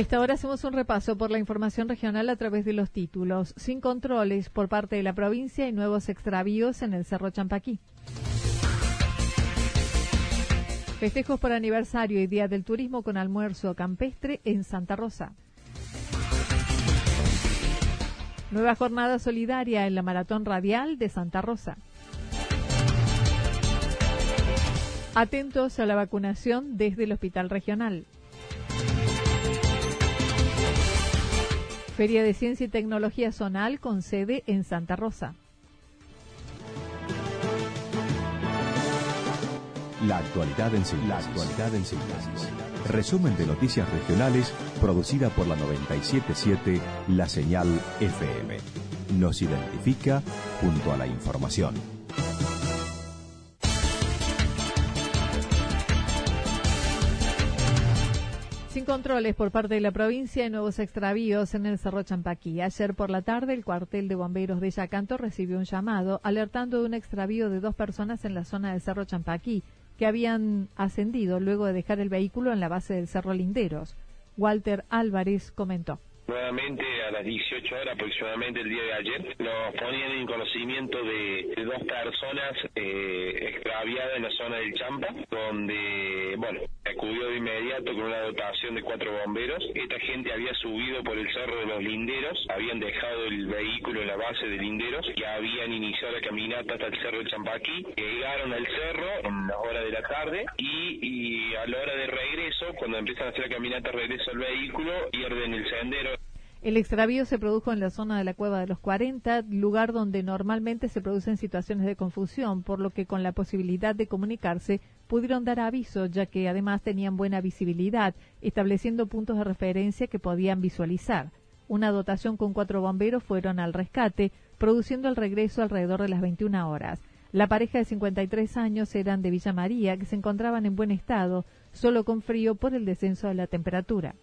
Esta hora hacemos un repaso por la información regional a través de los títulos. Sin controles por parte de la provincia y nuevos extravíos en el Cerro Champaquí. Festejos por aniversario y Día del Turismo con almuerzo campestre en Santa Rosa. Nueva jornada solidaria en la Maratón Radial de Santa Rosa. Atentos a la vacunación desde el Hospital Regional. Feria de Ciencia y Tecnología Zonal con sede en Santa Rosa. La actualidad en síntesis. La actualidad en síntesis. Resumen de noticias regionales producida por la 977 La Señal FM. Nos identifica junto a la información. Por parte de la provincia y nuevos extravíos en el Cerro Champaquí. Ayer por la tarde, el cuartel de bomberos de Yacanto recibió un llamado alertando de un extravío de dos personas en la zona del Cerro Champaquí que habían ascendido luego de dejar el vehículo en la base del Cerro Linderos. Walter Álvarez comentó. Nuevamente a las 18 horas aproximadamente el día de ayer nos ponían en conocimiento de, dos personas eh, extraviadas en la zona del Champa, donde, bueno, acudió de inmediato con una dotación de cuatro bomberos. Esta gente había subido por el cerro de los linderos, habían dejado el vehículo en la base de linderos, y habían iniciado la caminata hasta el cerro del Champaquí, llegaron al cerro en la hora de la tarde y, y a la hora de cuando empiezan a hacer la caminata regreso al vehículo, pierden el sendero. El extravío se produjo en la zona de la Cueva de los 40, lugar donde normalmente se producen situaciones de confusión, por lo que con la posibilidad de comunicarse pudieron dar aviso, ya que además tenían buena visibilidad, estableciendo puntos de referencia que podían visualizar. Una dotación con cuatro bomberos fueron al rescate, produciendo el regreso alrededor de las 21 horas. La pareja de 53 años eran de Villa María, que se encontraban en buen estado, solo con frío por el descenso de la temperatura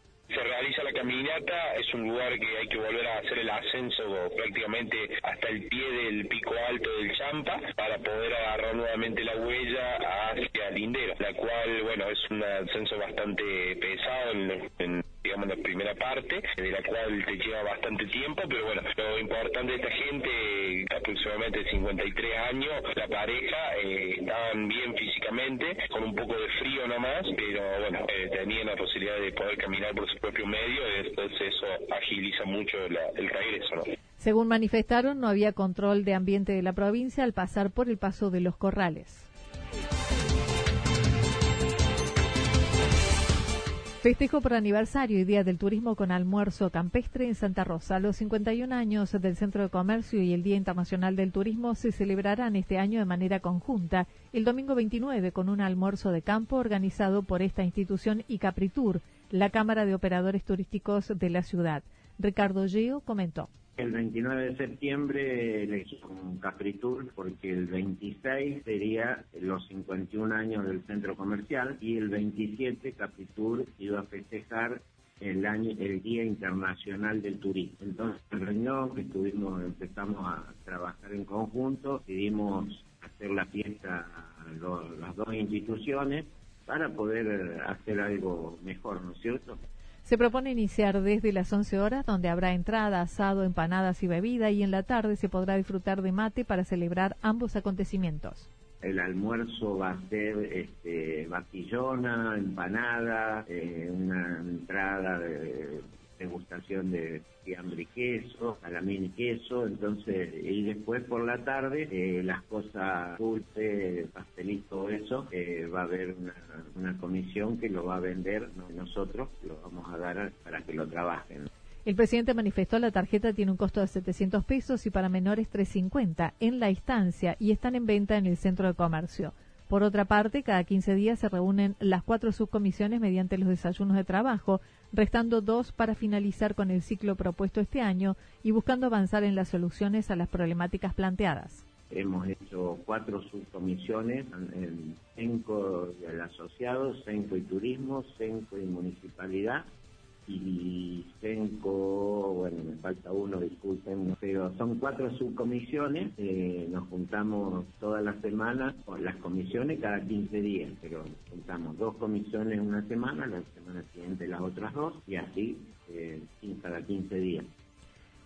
la caminata, es un lugar que hay que volver a hacer el ascenso prácticamente hasta el pie del pico alto del Champa para poder agarrar nuevamente la huella hacia Lindero, la cual, bueno, es un ascenso bastante pesado en, digamos, la primera parte, de la cual te lleva bastante tiempo, pero bueno, lo importante de esta gente, aproximadamente 53 años, la pareja, eh, estaban bien físicamente, con un poco de frío nomás, pero bueno, eh, tenían la posibilidad de poder caminar por su propio medio, entonces eso agiliza mucho el regreso. Según manifestaron, no había control de ambiente de la provincia al pasar por el paso de los corrales. Festejo por aniversario y Día del Turismo con almuerzo campestre en Santa Rosa. Los 51 años del Centro de Comercio y el Día Internacional del Turismo se celebrarán este año de manera conjunta, el domingo 29 con un almuerzo de campo organizado por esta institución y Capritur, la Cámara de Operadores Turísticos de la ciudad. Ricardo Geo comentó. El 29 de septiembre elegí un Capritur porque el 26 sería los 51 años del centro comercial y el 27 Capritur iba a festejar el año, el Día Internacional del Turismo. Entonces, en reunión estuvimos, empezamos a trabajar en conjunto, decidimos hacer la fiesta las dos instituciones para poder hacer algo mejor, ¿no es cierto? Se propone iniciar desde las 11 horas, donde habrá entrada, asado, empanadas y bebida, y en la tarde se podrá disfrutar de mate para celebrar ambos acontecimientos. El almuerzo va a ser este, batillona, empanada, eh, una entrada de degustación de fiambre y queso, salamín y queso, entonces, y después por la tarde, eh, las cosas dulces, pastelito, eso, eh, va a haber una, una, comisión que lo va a vender, nosotros lo vamos a dar para que lo trabajen. El presidente manifestó la tarjeta tiene un costo de 700 pesos y para menores 350 en la instancia y están en venta en el centro de comercio. Por otra parte, cada 15 días se reúnen las cuatro subcomisiones mediante los desayunos de trabajo, restando dos para finalizar con el ciclo propuesto este año y buscando avanzar en las soluciones a las problemáticas planteadas. Hemos hecho cuatro subcomisiones, en CENCO y el asociado, CENCO y turismo, CENCO y municipalidad, y CENCO, bueno, me falta uno, disculpen, pero son cuatro subcomisiones, eh, nos juntamos todas las semanas con las comisiones cada 15 días, pero juntamos dos comisiones una semana, la semana siguiente las otras dos, y así eh, cada 15 días.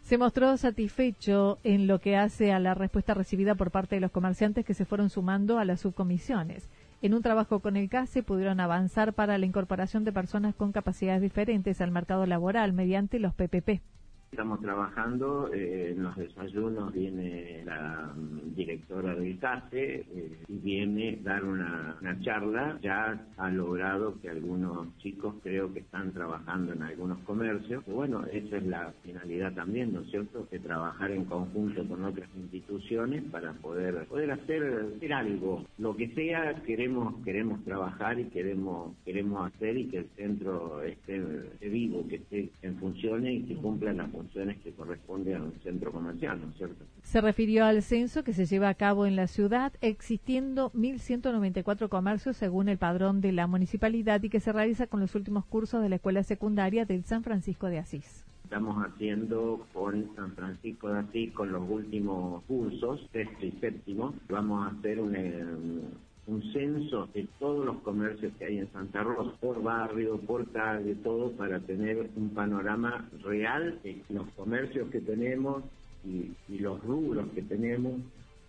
Se mostró satisfecho en lo que hace a la respuesta recibida por parte de los comerciantes que se fueron sumando a las subcomisiones. En un trabajo con el CASE pudieron avanzar para la incorporación de personas con capacidades diferentes al mercado laboral mediante los PPP. Estamos trabajando, eh, en los desayunos viene la mm, directora del CASE eh, y viene dar una, charla. Ya ha logrado que algunos chicos creo que están trabajando en algunos comercios. bueno, esa es la finalidad también, ¿no es cierto? Que trabajar en conjunto con otras instituciones para poder poder hacer, algo. Lo que sea, queremos queremos trabajar y queremos queremos hacer y que el centro esté, vivo, que esté en funciones y que cumpla la funciones que corresponden a un centro comercial, ¿no es cierto? Se refirió al censo que se lleva a cabo en la ciudad, existiendo 1.194 comercios según el padrón de la municipalidad y que se realiza con los últimos cursos de la escuela secundaria del San Francisco de Asís estamos haciendo con San Francisco de Asís, con los últimos cursos, sexto y séptimo. Vamos a hacer un, un censo de todos los comercios que hay en Santa Rosa, por barrio, por calle, todo, para tener un panorama real de los comercios que tenemos y, los rubros que tenemos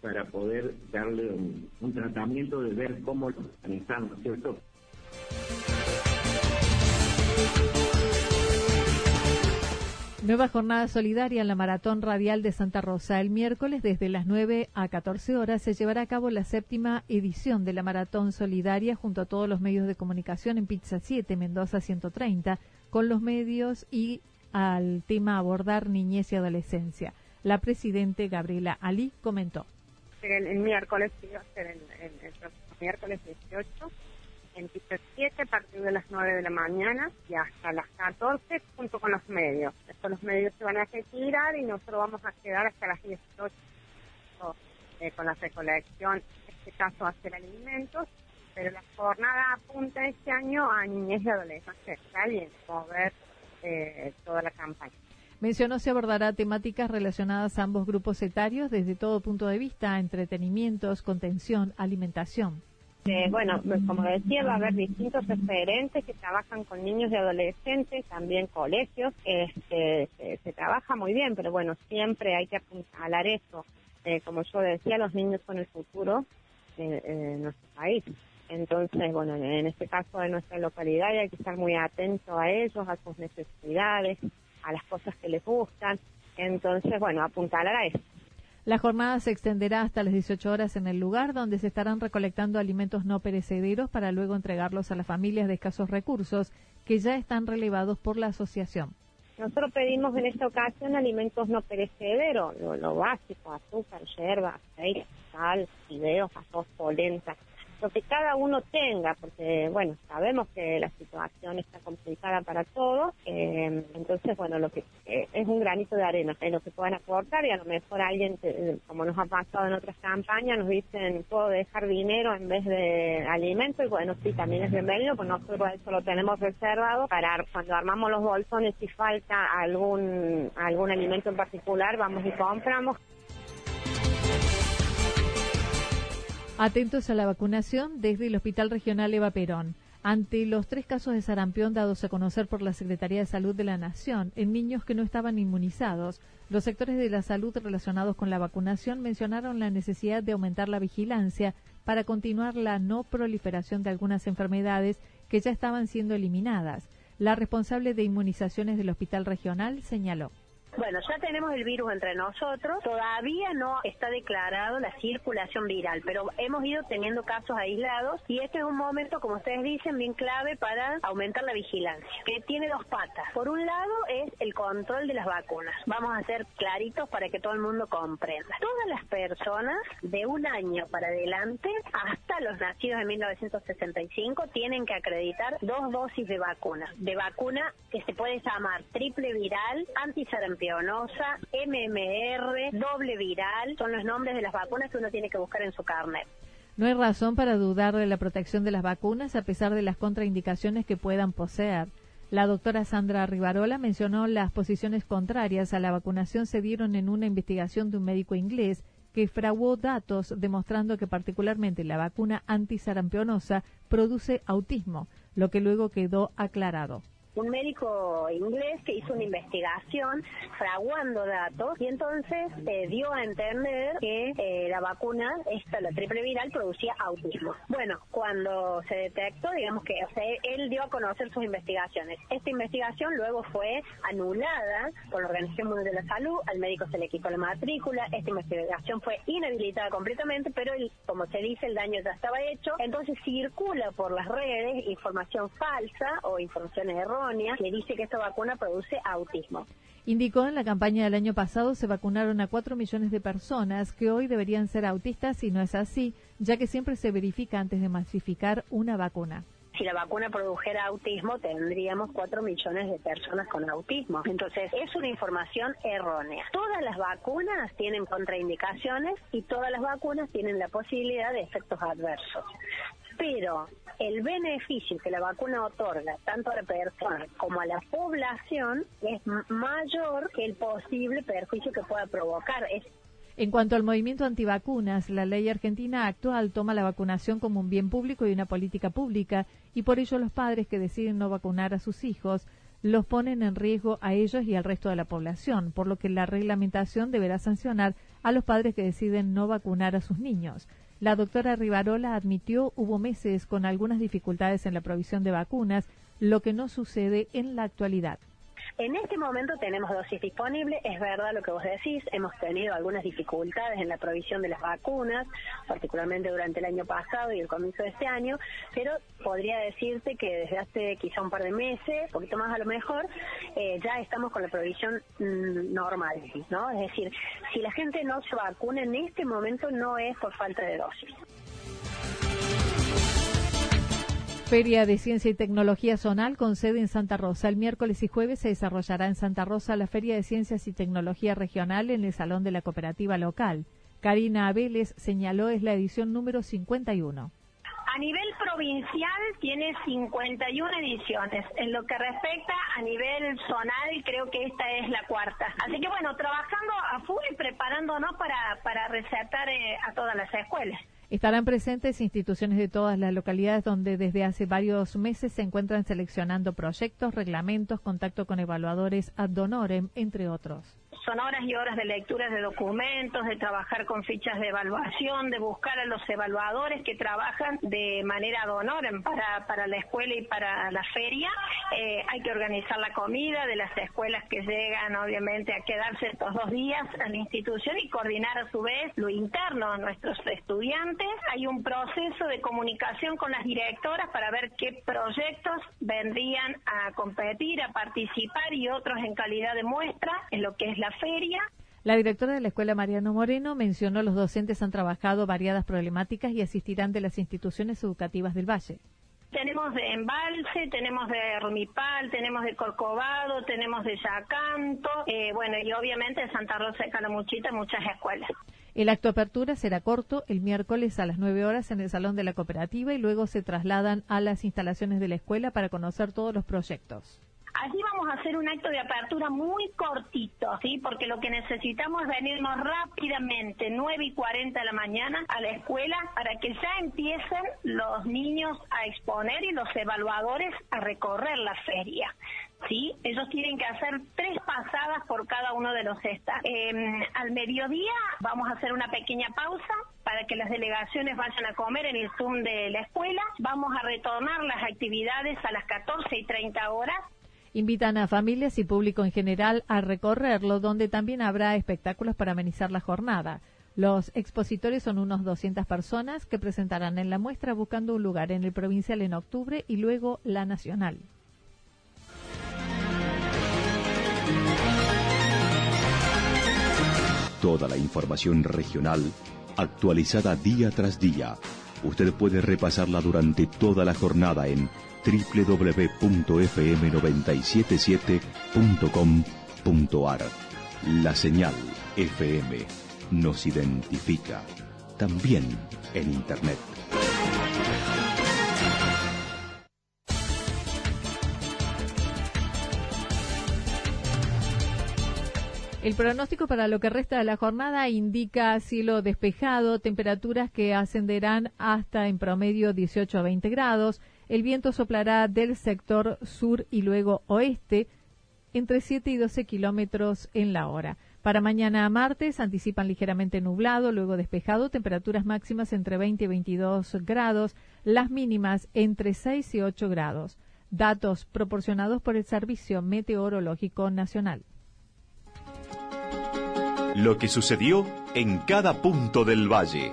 para poder darle un, un tratamiento de ver cómo lo organizamos, ¿cierto? Nueva jornada solidaria en la Maratón Radial de Santa Rosa. El miércoles, desde las 9 a 14 horas, se llevará a cabo la séptima edición de la Maratón Solidaria junto a todos los medios de comunicación en Pizza 7, Mendoza 130, con los medios y al tema abordar niñez y adolescencia. La presidente Gabriela Ali comentó. El, miércoles, el, el miércoles 18 en Pista 7 a partir de las 9 de la mañana y hasta las 14 junto con los medios. Después los medios se van a retirar y nosotros vamos a quedar hasta las 18 eh, con la recolección, en este caso hacer alimentos, pero la jornada apunta este año a niñez y adolescentes y en mover eh, toda la campaña. Mencionó se abordará temáticas relacionadas a ambos grupos etarios desde todo punto de vista, entretenimientos, contención, alimentación. Eh, bueno, pues como decía, va a haber distintos referentes que trabajan con niños y adolescentes, también colegios. Este, se, trabaja muy bien, pero bueno, siempre hay que apuntalar eso. Eh, como yo decía, los niños son el futuro de, nuestro país. Entonces, bueno, en este caso de nuestra localidad hay que estar muy atento a ellos, a sus necesidades, a las cosas que les gustan. Entonces, bueno, apuntalar a eso. La jornada se extenderá hasta las 18 horas en el lugar donde se estarán recolectando alimentos no perecederos para luego entregarlos a las familias de escasos recursos que ya están relevados por la asociación. Nosotros pedimos en esta ocasión alimentos no perecederos, lo, básico, azúcar, yerba, aceite, sal, fideos, arroz, polenta. Lo que cada uno tenga, porque bueno, sabemos que la situación está complicada para todos, eh, entonces bueno, lo que eh, es un granito de arena en lo que puedan aportar y a lo mejor alguien, como nos ha pasado en otras campañas, nos dicen, puedo dejar dinero en vez de alimento y bueno, sí, también es bienvenido, pues nosotros eso lo tenemos reservado para cuando armamos los bolsones si falta algún, algún alimento en particular, vamos y compramos. Atentos a la vacunación desde el Hospital Regional Eva Perón. Ante los tres casos de sarampión dados a conocer por la Secretaría de Salud de la Nación en niños que no estaban inmunizados, los sectores de la salud relacionados con la vacunación mencionaron la necesidad de aumentar la vigilancia para continuar la no proliferación de algunas enfermedades que ya estaban siendo eliminadas. La responsable de inmunizaciones del Hospital Regional señaló. Bueno, ya tenemos el virus entre nosotros. Todavía no está declarado la circulación viral, pero hemos ido teniendo casos aislados y este es un momento, como ustedes dicen, bien clave para aumentar la vigilancia, que tiene dos patas. Por un lado es el control de las vacunas. Vamos a ser claritos para que todo el mundo comprenda. Todas las personas de un año para adelante, hasta los nacidos en 1965, tienen que acreditar dos dosis de vacuna. De vacuna que se puede llamar triple viral, antisarampión MMR, doble viral, son los nombres de las vacunas que uno tiene que buscar en su carnet. No hay razón para dudar de la protección de las vacunas a pesar de las contraindicaciones que puedan poseer. La doctora Sandra Rivarola mencionó las posiciones contrarias a la vacunación se dieron en una investigación de un médico inglés que fraguó datos demostrando que particularmente la vacuna antisarampionosa produce autismo, lo que luego quedó aclarado un médico inglés que hizo una investigación fraguando datos y entonces eh, dio a entender que eh, la vacuna, esta, la triple viral, producía autismo. Bueno, cuando se detectó, digamos que él dio a conocer sus investigaciones. Esta investigación luego fue anulada por la Organización Mundial de la Salud, al médico se le quitó la matrícula, esta investigación fue inhabilitada completamente, pero como se dice, el daño ya estaba hecho, entonces circula por las redes información falsa o información errónea que dice que esta vacuna produce autismo. Indicó en la campaña del año pasado se vacunaron a 4 millones de personas que hoy deberían ser autistas y no es así, ya que siempre se verifica antes de masificar una vacuna si la vacuna produjera autismo, tendríamos 4 millones de personas con autismo. Entonces, es una información errónea. Todas las vacunas tienen contraindicaciones y todas las vacunas tienen la posibilidad de efectos adversos pero el beneficio que la vacuna otorga tanto a la persona como a la población es mayor que el posible perjuicio que pueda provocar. en cuanto al movimiento antivacunas, la ley argentina actual toma la vacunación como un bien público y una política pública, y por ello los padres que deciden no vacunar a sus hijos los ponen en riesgo a ellos y al resto de la población, por lo que la reglamentación deberá sancionar a los padres que deciden no vacunar a sus niños. La doctora Rivarola admitió hubo meses con algunas dificultades en la provisión de vacunas, lo que no sucede en la actualidad. En este momento tenemos dosis disponibles, es verdad lo que vos decís, hemos tenido algunas dificultades en la provisión de las vacunas, particularmente durante el año pasado y el comienzo de este año, pero podría decirte que desde hace quizá un par de meses, un poquito más a lo mejor, eh, ya estamos con la provisión mm, normal, ¿no? Es decir, si la gente no se vacuna en este momento no es por falta de dosis. Feria de Ciencia y Tecnología Zonal con sede en Santa Rosa. El miércoles y jueves se desarrollará en Santa Rosa la Feria de Ciencias y Tecnología Regional en el Salón de la Cooperativa Local. Karina Vélez señaló es la edición número 51. A nivel provincial tiene 51 ediciones. En lo que respecta a nivel zonal, creo que esta es la cuarta. Así que bueno, trabajando a full y preparándonos para, para resaltar eh, a todas las escuelas. Estarán presentes instituciones de todas las localidades donde desde hace varios meses se encuentran seleccionando proyectos, reglamentos, contacto con evaluadores ad honorem, entre otros son horas y horas de lecturas de documentos, de trabajar con fichas de evaluación, de buscar a los evaluadores que trabajan de manera de para, para la escuela y para la feria. Eh, hay que organizar la comida de las escuelas que llegan, obviamente, a quedarse estos dos días a la institución y coordinar a su vez lo interno a nuestros estudiantes. Hay un proceso de comunicación con las directoras para ver qué proyectos vendrían a competir, a participar y otros en calidad de muestra en lo que es la feria. La directora de la escuela Mariano Moreno mencionó los docentes han trabajado variadas problemáticas y asistirán de las instituciones educativas del Valle. Tenemos de Embalse, tenemos de Rumipal, tenemos de Corcovado, tenemos de Yacanto, eh, bueno, y obviamente de Santa Rosa de Calamuchita, muchas escuelas. El acto de apertura será corto el miércoles a las 9 horas en el Salón de la Cooperativa y luego se trasladan a las instalaciones de la escuela para conocer todos los proyectos. Allí vamos a hacer un acto de apertura muy cortito, ¿sí? Porque lo que necesitamos es venirnos rápidamente, 9 y 40 de la mañana, a la escuela para que ya empiecen los niños a exponer y los evaluadores a recorrer la feria. ¿sí? Ellos tienen que hacer tres pasadas por cada uno de los estas. Em, al mediodía vamos a hacer una pequeña pausa para que las delegaciones vayan a comer en el Zoom de la escuela. Vamos a retornar las actividades a las 14 y 30 horas Invitan a familias y público en general a recorrerlo, donde también habrá espectáculos para amenizar la jornada. Los expositores son unos 200 personas que presentarán en la muestra buscando un lugar en el provincial en octubre y luego la nacional. Toda la información regional actualizada día tras día. Usted puede repasarla durante toda la jornada en www.fm977.com.ar. La señal FM nos identifica también en Internet. El pronóstico para lo que resta de la jornada indica cielo despejado, temperaturas que ascenderán hasta en promedio 18 a 20 grados. El viento soplará del sector sur y luego oeste entre 7 y 12 kilómetros en la hora. Para mañana martes anticipan ligeramente nublado, luego despejado, temperaturas máximas entre 20 y 22 grados, las mínimas entre 6 y 8 grados. Datos proporcionados por el Servicio Meteorológico Nacional. Lo que sucedió en cada punto del valle.